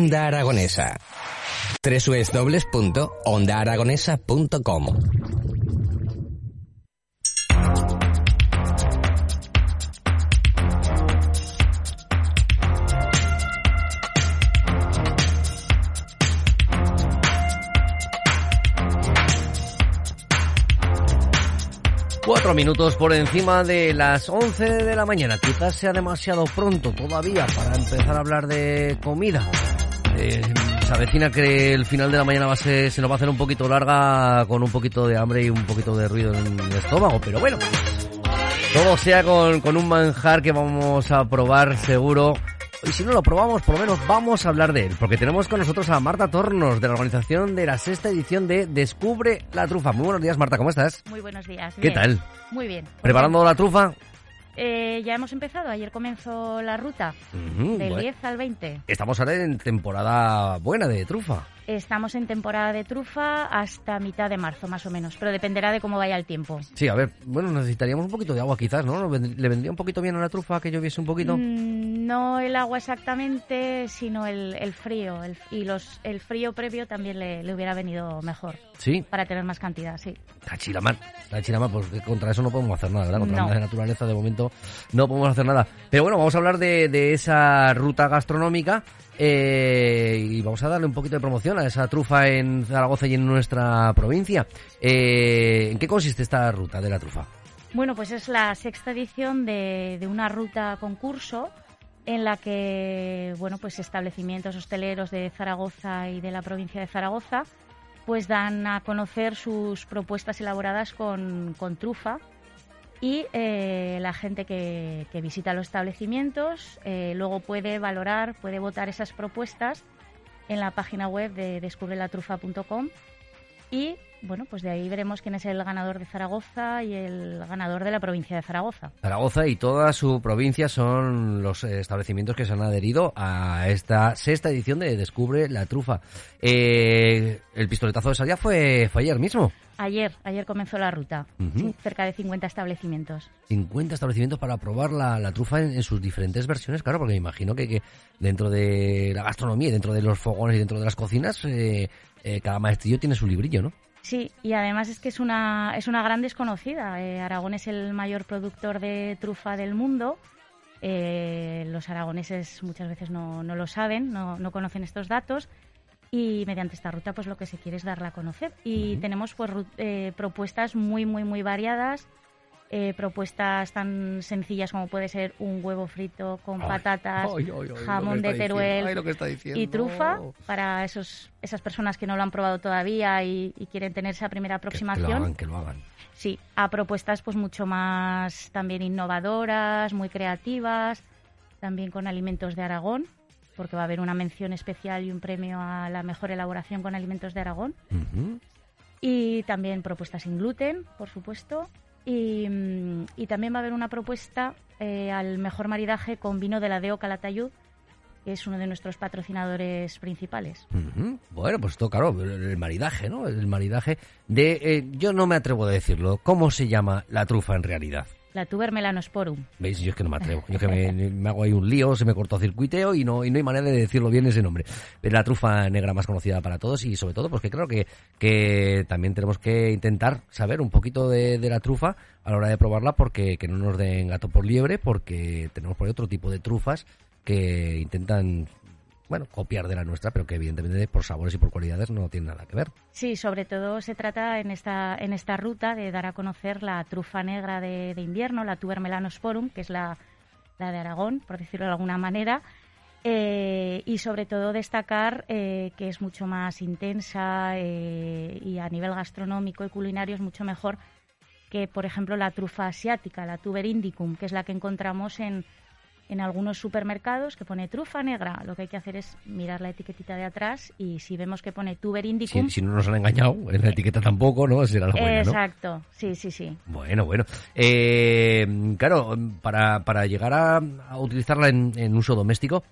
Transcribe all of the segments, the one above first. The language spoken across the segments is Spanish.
Onda Aragonesa. www.ondaaragonesa.com Cuatro minutos por encima de las 11 de la mañana. Quizás sea demasiado pronto todavía para empezar a hablar de comida. Eh, se avecina que el final de la mañana va a ser, se nos va a hacer un poquito larga con un poquito de hambre y un poquito de ruido en el estómago, pero bueno. Todo sea con, con un manjar que vamos a probar seguro y si no lo probamos, por lo menos vamos a hablar de él, porque tenemos con nosotros a Marta Tornos, de la organización de la sexta edición de Descubre la Trufa. Muy buenos días, Marta, ¿cómo estás? Muy buenos días. ¿Qué bien. tal? Muy bien. ¿Preparando la trufa? Eh, ya hemos empezado. Ayer comenzó la ruta del bueno. 10 al 20. Estamos ahora en temporada buena de trufa. Estamos en temporada de trufa hasta mitad de marzo, más o menos, pero dependerá de cómo vaya el tiempo. Sí, a ver, bueno, necesitaríamos un poquito de agua quizás, ¿no? ¿Le vendría un poquito bien a la trufa que lloviese un poquito? Mm, no el agua exactamente, sino el, el frío. el- y los, el frío previo también le, le hubiera venido mejor Sí, para tener más cantidad, sí. Cachiramar. Cachiramar, pues contra eso no podemos hacer nada, ¿verdad? Contra No. la naturaleza de momento no podemos hacer nada. Pero bueno, vamos a hablar de, de esa ruta gastronómica eh, y vamos a darle un poquito de promoción a esa trufa en Zaragoza y en nuestra provincia. Eh, ¿En qué consiste esta ruta de la trufa? Bueno, pues es la sexta edición de, de una ruta concurso en la que, bueno, pues establecimientos hosteleros de Zaragoza y de la provincia de Zaragoza pues dan a conocer sus propuestas elaboradas con, con trufa y eh, la gente que, que visita los establecimientos eh, luego puede valorar, puede votar esas propuestas en la página web de descubrelatrufa.com y bueno, pues de ahí veremos quién es el ganador de Zaragoza y el ganador de la provincia de Zaragoza. Zaragoza y toda su provincia son los eh, establecimientos que se han adherido a esta sexta edición de Descubre la Trufa. Eh, el pistoletazo de salida fue, fue ayer mismo. Ayer, ayer comenzó la ruta, cerca de 50 establecimientos. 50 establecimientos para probar la, la trufa en, en sus diferentes versiones, claro, porque me imagino que, que dentro de la gastronomía y dentro de los fogones y dentro de las cocinas, eh, eh, cada maestrillo tiene su librillo, ¿no? Sí, y además es que es una, es una gran desconocida. Eh, Aragón es el mayor productor de trufa del mundo. Eh, los aragoneses muchas veces no, no lo saben, no, no conocen estos datos. Y mediante esta ruta, pues lo que se quiere es darla a conocer. Y tenemos pues eh, propuestas muy, muy, muy variadas. Eh, propuestas tan sencillas como puede ser un huevo frito con Ay, patatas, ay, ay, jamón de Teruel y trufa para esos, esas personas que no lo han probado todavía y, y quieren tener esa primera Que- Que, lo aproximación. hagan, que lo hagan. Sí, a propuestas pues mucho más también innovadoras, muy creativas, también con alimentos de Aragón, porque va a haber una mención especial y un premio a la mejor elaboración con alimentos de Aragón. Y también propuestas sin gluten, por supuesto. Y, mm, y también va a haber una propuesta eh, al mejor maridaje con vino de la Deo Calatayud, que es uno de nuestros patrocinadores principales. Bueno, pues esto, claro, el maridaje, ¿no? El maridaje de... eh, yo no me atrevo a decirlo. ¿Cómo se llama la trufa en realidad? La Tuber Melanosporum. ¿Veis? Yo es que no me atrevo. Yo es que me, hago ahí un lío, se me cortó circuiteo y no, y no hay manera de decirlo bien ese nombre. Pero la trufa negra más conocida para todos y sobre todo porque creo que, que también tenemos que intentar saber un poquito de, de la trufa a la hora de probarla porque que no nos den gato por liebre porque tenemos por ahí otro tipo de trufas que intentan, bueno, copiar de la nuestra pero que evidentemente por sabores y por cualidades no tienen nada que ver. Sí, sobre todo se trata en esta, en esta ruta de dar a conocer la trufa negra de, de invierno, la Tuber Melanosporum, que es la, la de Aragón, por decirlo de alguna manera, eh, y sobre todo destacar eh, que es mucho más intensa eh, y a nivel gastronómico y culinario es mucho mejor que, por ejemplo, la trufa asiática, la Tuber indicum, que es la que encontramos en, en algunos supermercados que pone trufa negra. Lo que hay que hacer es mirar la etiquetita de atrás y si vemos que pone Tuber indicum, Si, si no nos han engañado, en la etiqueta tampoco, ¿no? Será la buena, ¿no? Exacto, sí, sí, sí. Bueno, bueno. Eh, claro, para, para llegar a, a utilizarla en, en uso doméstico,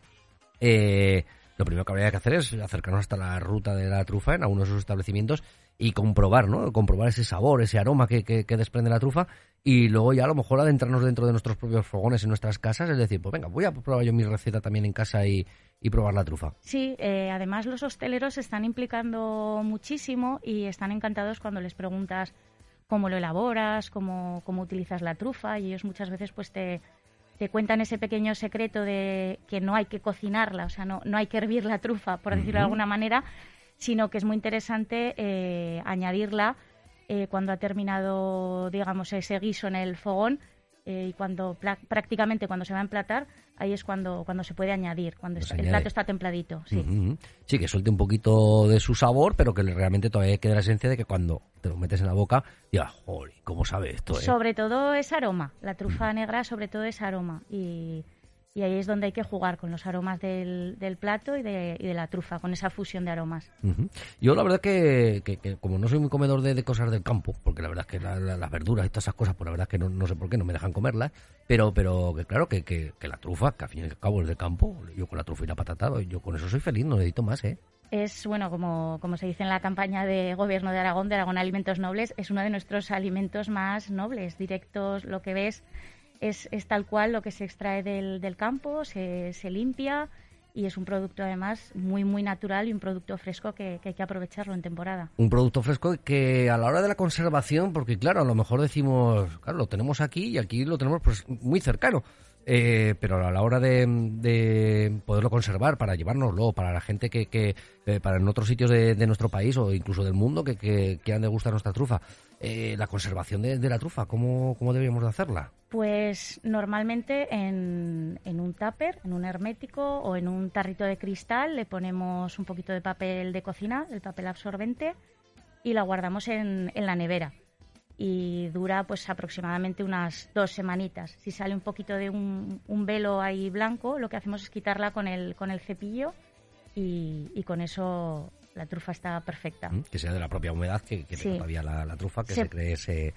eh, lo primero que habría que hacer es acercarnos hasta la ruta de la trufa en algunos de esos establecimientos y comprobar, ¿no? Comprobar ese sabor, ese aroma que, que, que, desprende la trufa y luego ya a lo mejor adentrarnos dentro de nuestros propios fogones en nuestras casas, es decir, pues venga, voy a probar yo mi receta también en casa y, y probar la trufa. Sí, eh, además los hosteleros se están implicando muchísimo y están encantados cuando les preguntas cómo lo elaboras, cómo, cómo utilizas la trufa y ellos muchas veces pues te, te cuentan ese pequeño secreto de que no hay que cocinarla, o sea, no, no hay que hervir la trufa, por decirlo de alguna manera, sino que es muy interesante eh, añadirla eh, cuando ha terminado, digamos, ese guiso en el fogón eh, y cuando prácticamente cuando se va a emplatar, ahí es cuando, cuando se puede añadir, cuando el plato está templadito. Sí. sí, que suelte un poquito de su sabor, pero que realmente todavía queda la esencia de que cuando te lo metes en la boca, digas, joder, ¿cómo sabe esto? Sobre todo es aroma, la trufa negra sobre todo es aroma y y ahí es donde hay que jugar con los aromas del, del plato y de, y de, la trufa, con esa fusión de aromas. Yo la verdad que, que, como no soy muy comedor de, cosas del campo, porque la verdad es que las verduras y todas esas cosas, pues la verdad es que no, no, sé por qué no me dejan comerlas, pero pero que claro que, que, la trufa, que al fin y al cabo es del campo, yo con la trufa y la patata, yo con eso soy feliz, no necesito más, ¿eh? es, bueno, como, como se dice en la campaña de gobierno de Aragón, de Aragón Alimentos Nobles, es uno de nuestros alimentos más nobles, directos, lo que ves es, es tal cual lo que se extrae del, del campo, se, se limpia y es un producto además muy muy natural y un producto fresco que, que, hay que aprovecharlo en temporada. Un producto fresco que a la hora de la conservación, porque claro, a lo mejor decimos, claro, lo tenemos aquí y aquí lo tenemos pues muy cercano. Eh, pero a la hora de, de, poderlo conservar para llevárnoslo para la gente que, que eh, para en otros sitios de, de, nuestro país o incluso del mundo que, que, han de gustar nuestra trufa eh, la conservación de, de, la trufa cómo, cómo deberíamos de hacerla pues normalmente en, en un tupper, en un hermético o en un tarrito de cristal le ponemos un poquito de papel de cocina, el papel absorbente, y la guardamos en, en la nevera. Y dura pues aproximadamente unas dos semanitas. Si sale un poquito de un, un velo ahí blanco, lo que hacemos es quitarla con el, con el cepillo y, y con eso la trufa está perfecta. Que sea de la propia humedad que, que sí. todavía la, la, trufa, que se, se cree ese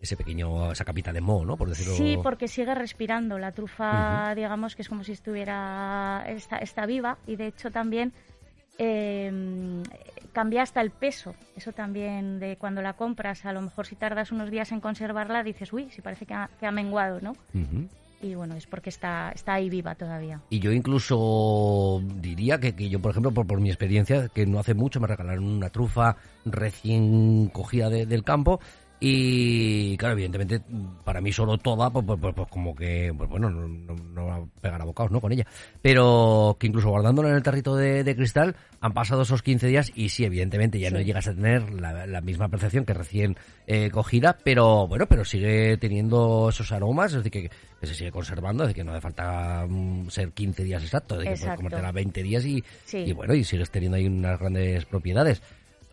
ese pequeño, esa capita de moho, ¿no? Por decirlo. Sí, porque sigue respirando. La trufa, uh -huh. digamos que es como si estuviera, está, está viva y de hecho también eh, cambia hasta el peso. Eso también de cuando la compras, a lo mejor si tardas unos días en conservarla, dices, uy, si parece que ha, que ha menguado, ¿no? Uh -huh. Y bueno, es porque está, está ahí viva todavía. Y yo incluso diría que, que yo, por ejemplo, por, por, mi experiencia, que no hace mucho me regalaron una trufa recién cogida de, del campo y claro, evidentemente, para mí solo toda, pues, pues, pues, pues como que, pues bueno, no, no, no, va a pegar a bocados, ¿no? Con ella. Pero que incluso guardándola en el tarrito de, de cristal, han pasado esos 15 días y sí, evidentemente, ya sí. no llegas a tener la, la, misma percepción que recién eh, cogida, pero bueno, pero sigue teniendo esos aromas, es decir, que, que se sigue conservando, es decir, que no hace falta um, ser 15 días exactos, es decir, que puedes comértela 20 días y, sí. y bueno, y sigues teniendo ahí unas grandes propiedades.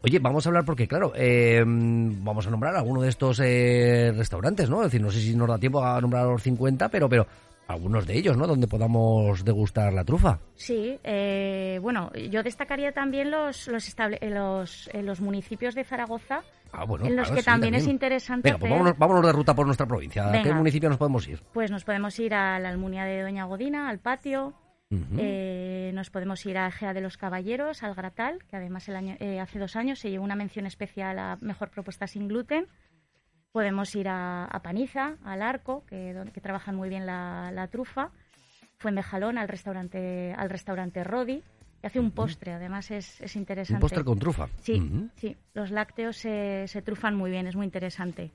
Oye, vamos a hablar porque, claro, eh, vamos a nombrar alguno de estos eh, restaurantes, ¿no? Es decir, no sé si nos da tiempo a nombrar los 50, pero, pero algunos de ellos, ¿no? Donde podamos degustar la trufa. Sí, eh, bueno, yo destacaría también los los, estable eh, los, eh, los municipios de Zaragoza, ah, bueno, en los claro, que sí, también, también, es interesante. Venga, pues vámonos, vámonos, de ruta por nuestra provincia. Venga. ¿A qué municipio nos podemos ir? Pues nos podemos ir a la Almunia de Doña Godina, al patio, Uh -huh. eh, nos podemos ir a Gea de los Caballeros, al Gratal, que además el año, eh, hace dos años se llevó una mención especial a Mejor Propuesta Sin Gluten. Podemos ir a, a Paniza, al Arco, que, que trabajan muy bien la, la trufa. Fuentejalón, al restaurante, al restaurante Rodi, que hace un postre, además es, es interesante. ¿Un postre con trufa? Sí, uh -huh. sí. Los lácteos se, se trufan muy bien, es muy interesante.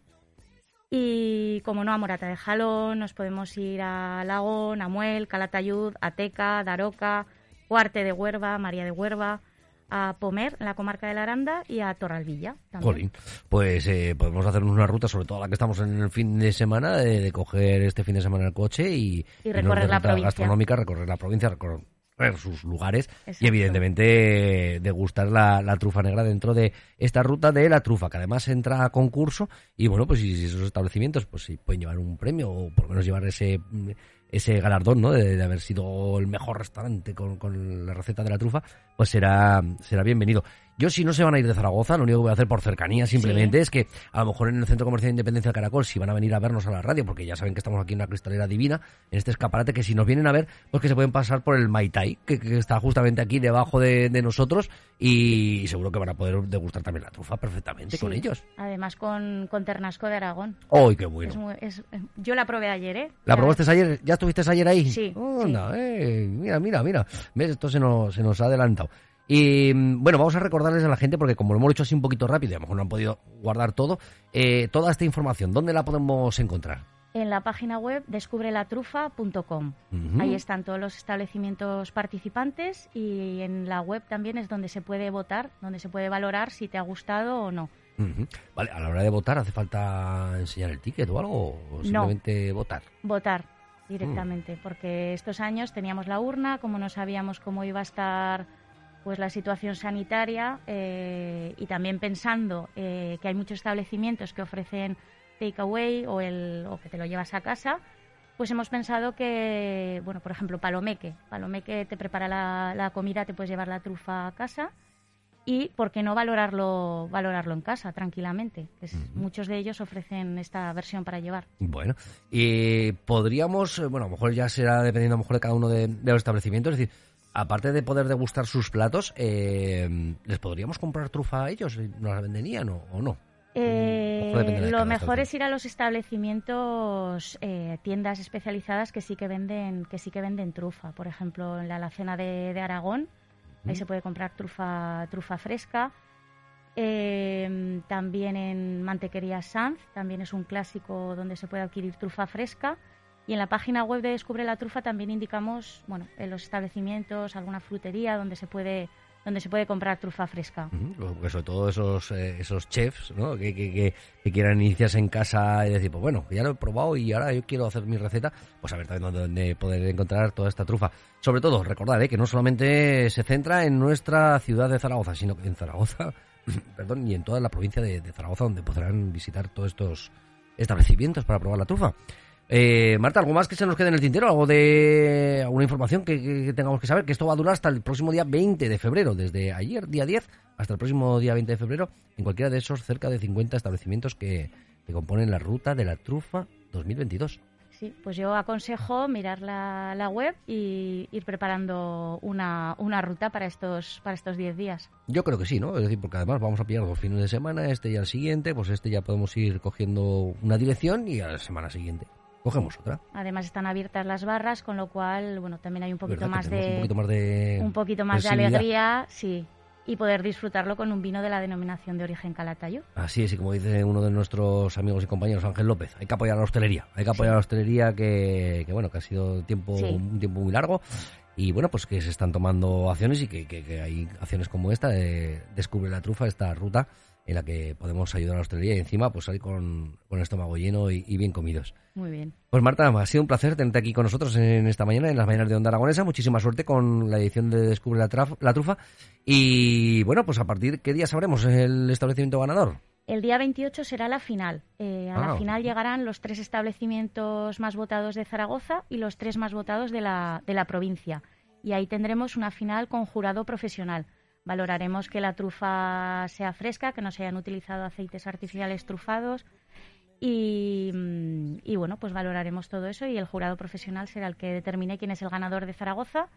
Y como no, a Morata de Jalón, nos podemos ir a Lagón, a Muel, Calatayud, a Teca, Daroca, Cuarte de Huerva, María de Huerva, a Pomer, en la comarca de la Aranda, y a Torralvilla. También. Jolín, pues eh, podemos hacernos una ruta, sobre todo la que estamos en el fin de semana, de, de coger este fin de semana el coche y, y recorrer y la provincia. gastronómica, recorrer la provincia, recorrer sus lugares Exacto. y evidentemente degustar la, la, trufa negra dentro de esta ruta de la trufa que además entra a concurso y bueno pues si, si esos establecimientos pues si pueden llevar un premio o por lo menos llevar ese ese galardón ¿no? de, de haber sido el mejor restaurante con, con, la receta de la trufa pues será será bienvenido Yo, si no se van a ir de Zaragoza, lo único que voy a hacer por cercanía simplemente es que a lo mejor en el Centro Comercial de Independencia del Caracol, si van a venir a vernos a la radio, porque ya saben que estamos aquí en una cristalera divina, en este escaparate, que si nos vienen a ver, pues que se pueden pasar por el Maitai, que, que está justamente aquí debajo de, de nosotros y seguro que van a poder degustar también la trufa perfectamente con ellos. Además con, con Ternasco de Aragón. ¡Ay, qué bueno! Es muy- es- yo la probé ayer, ¿eh? ¿La probaste ayer? ¿Ya estuviste ayer ahí? Sí, Anda, eh, mira, mira, mira. ¿Ves? Esto se nos, se nos ha adelantado. Y mm, bueno, vamos a recordarles a la gente, porque como lo hemos hecho así un poquito rápido, y a lo mejor no han podido guardar todo, eh, toda esta información, ¿dónde la podemos encontrar? En la página web descubrelatrufa.com. Ahí están todos los establecimientos participantes y en la web también es donde se puede votar, donde se puede valorar si te ha gustado o no. Vale, a la hora de votar, ¿hace falta enseñar el ticket o algo? ¿O simplemente votar? Votar directamente, porque estos años teníamos la urna, como no sabíamos cómo iba a estar pues la situación sanitaria eh, y también pensando eh, que hay muchos establecimientos que ofrecen takeaway o, el, o que te lo llevas a casa, pues hemos pensado que, bueno, por ejemplo, Palomeque. Palomeque te prepara la, la comida, te puedes llevar la trufa a casa y, ¿por qué no valorarlo, valorarlo en casa tranquilamente? Que es- Muchos de ellos ofrecen esta versión para llevar. Bueno, y podríamos, eh, bueno, a lo mejor ya será dependiendo a lo mejor de cada uno de, de los establecimientos, es decir, aparte de poder degustar sus platos, eh, ¿les podríamos comprar trufa a ellos? ¿Nos la venderían o, o no? Eh, de lo mejor es ir a los establecimientos, eh, tiendas especializadas que sí que venden, que sí que venden trufa. Por ejemplo, en la alacena de, de Aragón, ahí se puede comprar trufa, trufa fresca. Eh, también en Mantequería Sanz, también es un clásico donde se puede adquirir trufa fresca. Y en la página web de Descubre la Trufa también indicamos, bueno, en los establecimientos, alguna frutería donde se puede, donde se puede comprar trufa fresca. Sobre todo esos, eh, esos chefs ¿no? que, que, que- que quieran iniciarse en casa y decir, pues bueno, ya lo he probado y ahora yo quiero hacer mi receta, pues a ver también dónde, poder encontrar toda esta trufa. Sobre todo, recordad ¿eh? que no solamente se centra en nuestra ciudad de Zaragoza, sino que en Zaragoza, perdón, y en toda la provincia de Zaragoza, donde podrán visitar todos estos establecimientos para probar la trufa. Eh, Marta, ¿algo más que se nos quede en el tintero? ¿Algo de alguna información que, que- que tengamos que saber? Que esto va a durar hasta el próximo día 20 de febrero, desde ayer, día 10, hasta el próximo día 20 de febrero, en cualquiera de esos cerca de 50 establecimientos que, que componen la ruta de la trufa 2022. Sí, pues yo aconsejo mirar la, la web y ir preparando una, una ruta para estos para estos 10 días. Yo creo que sí, ¿no? Es decir, porque además vamos a pillar dos fines de semana, este y al siguiente, pues este ya podemos ir cogiendo una dirección y a la semana siguiente cogemos otra. Además están abiertas las barras, con lo cual, bueno, también hay un poquito ¿Verdad que más de un poquito más de un poquito más de flexibilidad? alegría, sí, y poder disfrutarlo con un vino de la denominación de origen Calatayud. Así es, y como dice uno de nuestros amigos y compañeros, Ángel López, hay que apoyar a la hostelería, hay que apoyar a la hostelería que, que, bueno, que ha sido tiempo, Sí. un tiempo muy largo y bueno, pues que se están tomando acciones y que, que- que hay acciones como esta de Descubre la Trufa, esta ruta en la que podemos ayudar a la hostelería y encima pues salir con, con el estómago lleno y, y bien comidos. Muy bien. Pues Marta, ha sido un placer tenerte aquí con nosotros en esta mañana, en las mañanas de Onda Aragonesa. Muchísima suerte con la edición de Descubre la, Traf- la Trufa. Y bueno, pues a partir de qué día sabremos el establecimiento ganador. El día 28 será la final. Eh, a Ah. la final llegarán los tres establecimientos más votados de Zaragoza y los tres más votados de la, de la provincia. Y ahí tendremos una final con jurado profesional. Valoraremos que la trufa sea fresca, que no se hayan utilizado aceites artificiales trufados. Y, mm, y bueno, pues valoraremos todo eso y el jurado profesional será el que determine quién es el ganador de Zaragoza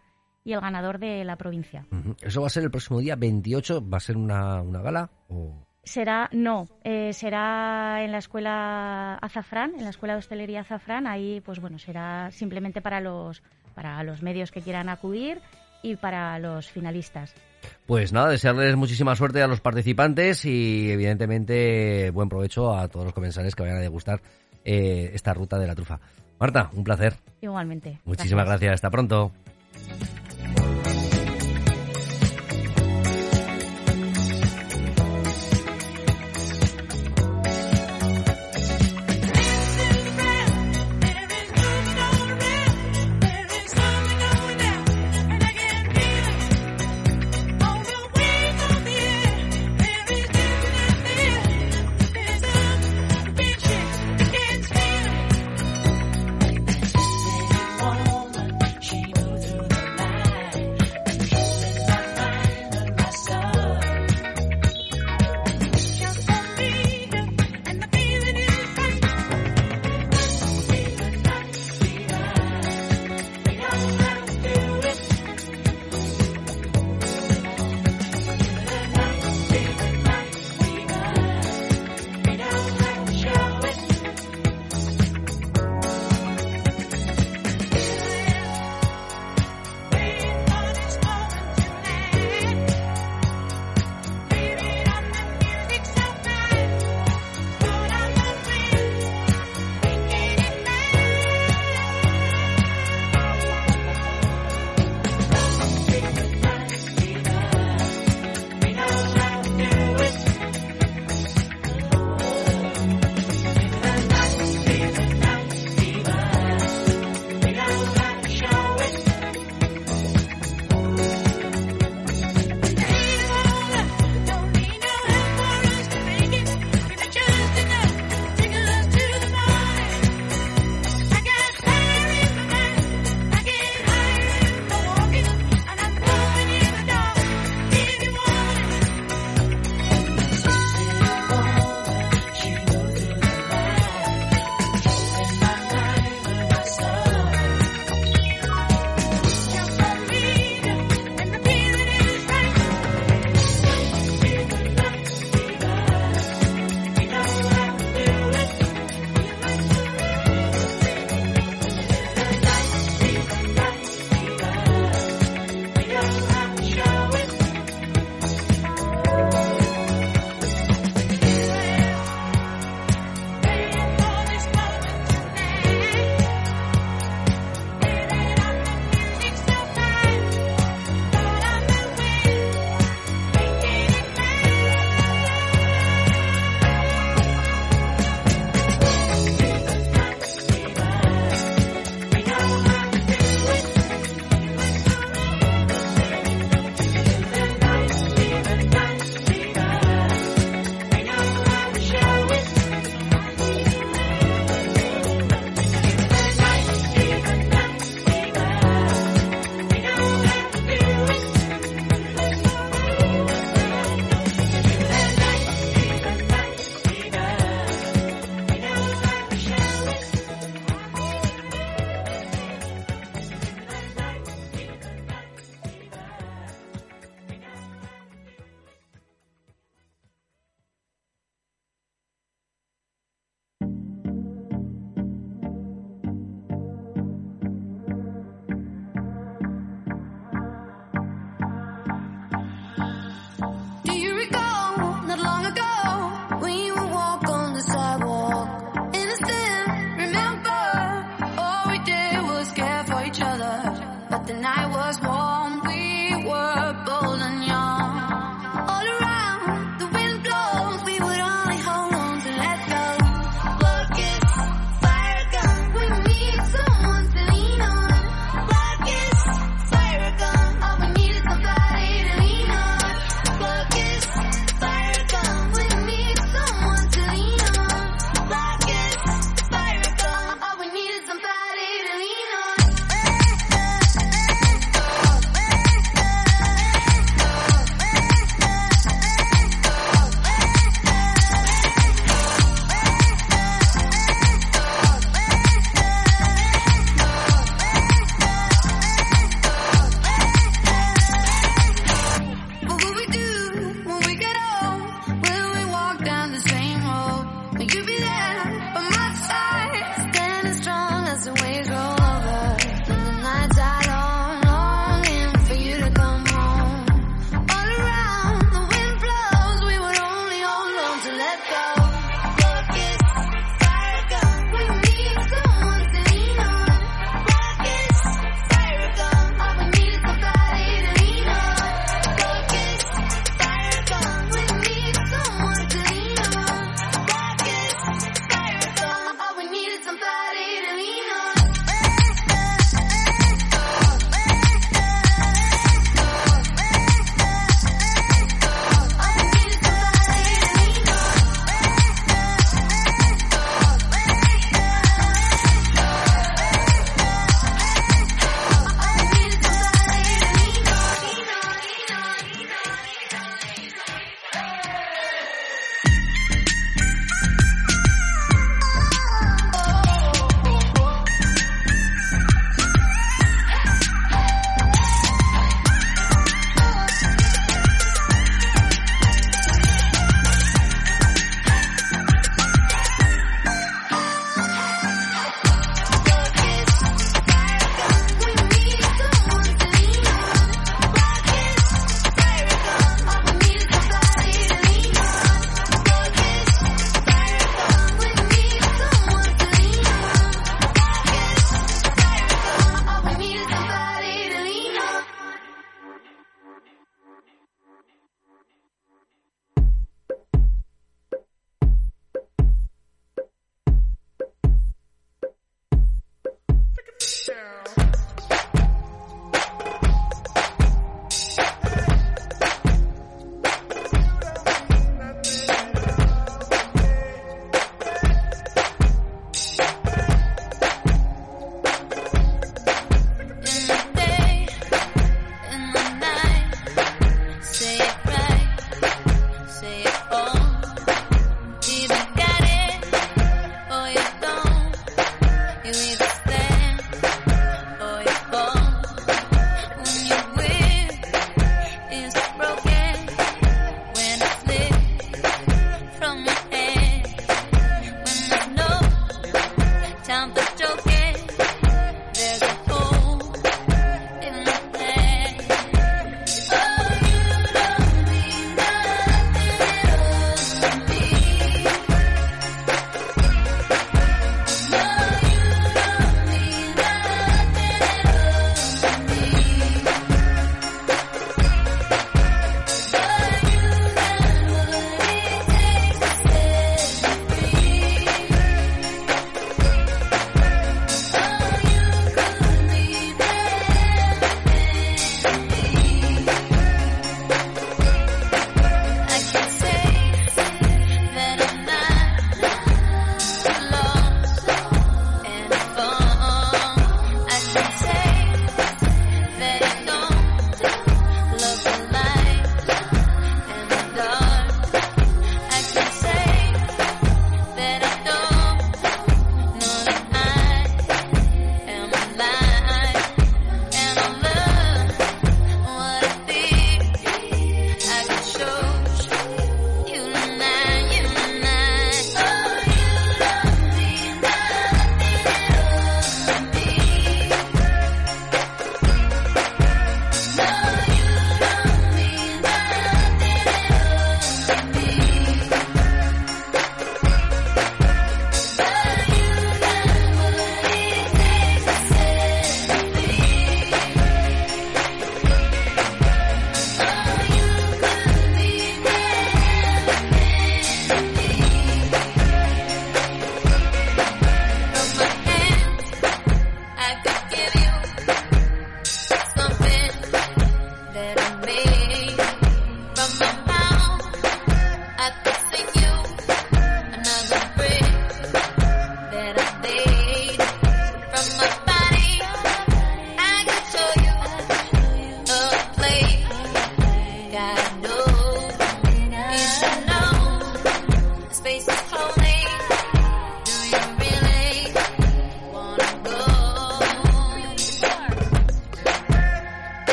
y el ganador de la provincia. Eso va a ser el próximo día 28. ¿Va a ser una, una gala? O... Será, no, eh, será en la escuela Azafrán, en la escuela de hostelería Azafrán. Ahí, pues bueno, será simplemente para los, para los medios que quieran acudir y para los finalistas. Pues nada, desearles muchísima suerte a los participantes y evidentemente buen provecho a todos los comensales que vayan a degustar eh, esta ruta de la trufa. Marta, un placer. Igualmente. Muchísimas gracias. Hasta pronto.